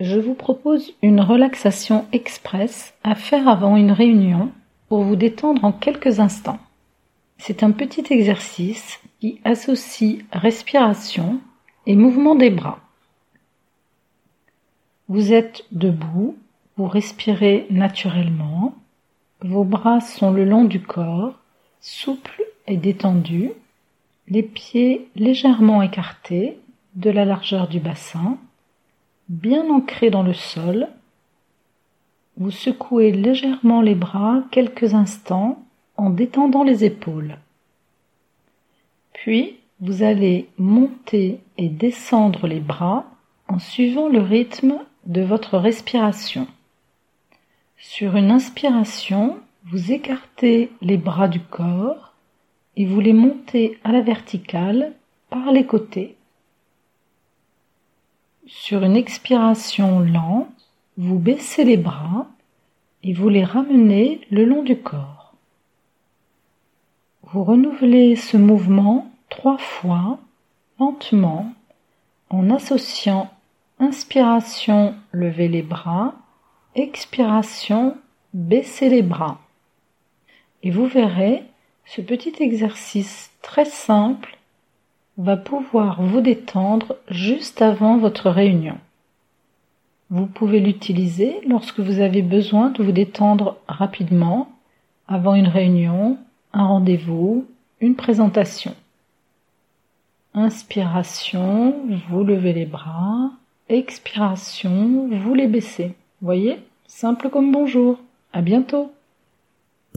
Je vous propose une relaxation express à faire avant une réunion pour vous détendre en quelques instants. C'est un petit exercice qui associe respiration et mouvement des bras. Vous êtes debout, vous respirez naturellement, vos bras sont le long du corps, souples et détendus, les pieds légèrement écartés de la largeur du bassin bien ancré dans le sol. Vous secouez légèrement les bras quelques instants en détendant les épaules. Puis, vous allez monter et descendre les bras en suivant le rythme de votre respiration. Sur une inspiration, vous écartez les bras du corps et vous les montez à la verticale par les côtés. Sur une expiration lente, vous baissez les bras et vous les ramenez le long du corps. Vous renouvelez ce mouvement trois fois lentement en associant inspiration, lever les bras, expiration, baisser les bras. Et vous verrez, ce petit exercice très simple va pouvoir vous détendre juste avant votre réunion. Vous pouvez l'utiliser lorsque vous avez besoin de vous détendre rapidement avant une réunion, un rendez-vous, une présentation. Inspiration, vous levez les bras. Expiration, vous les baissez. Voyez Simple comme bonjour. À bientôt.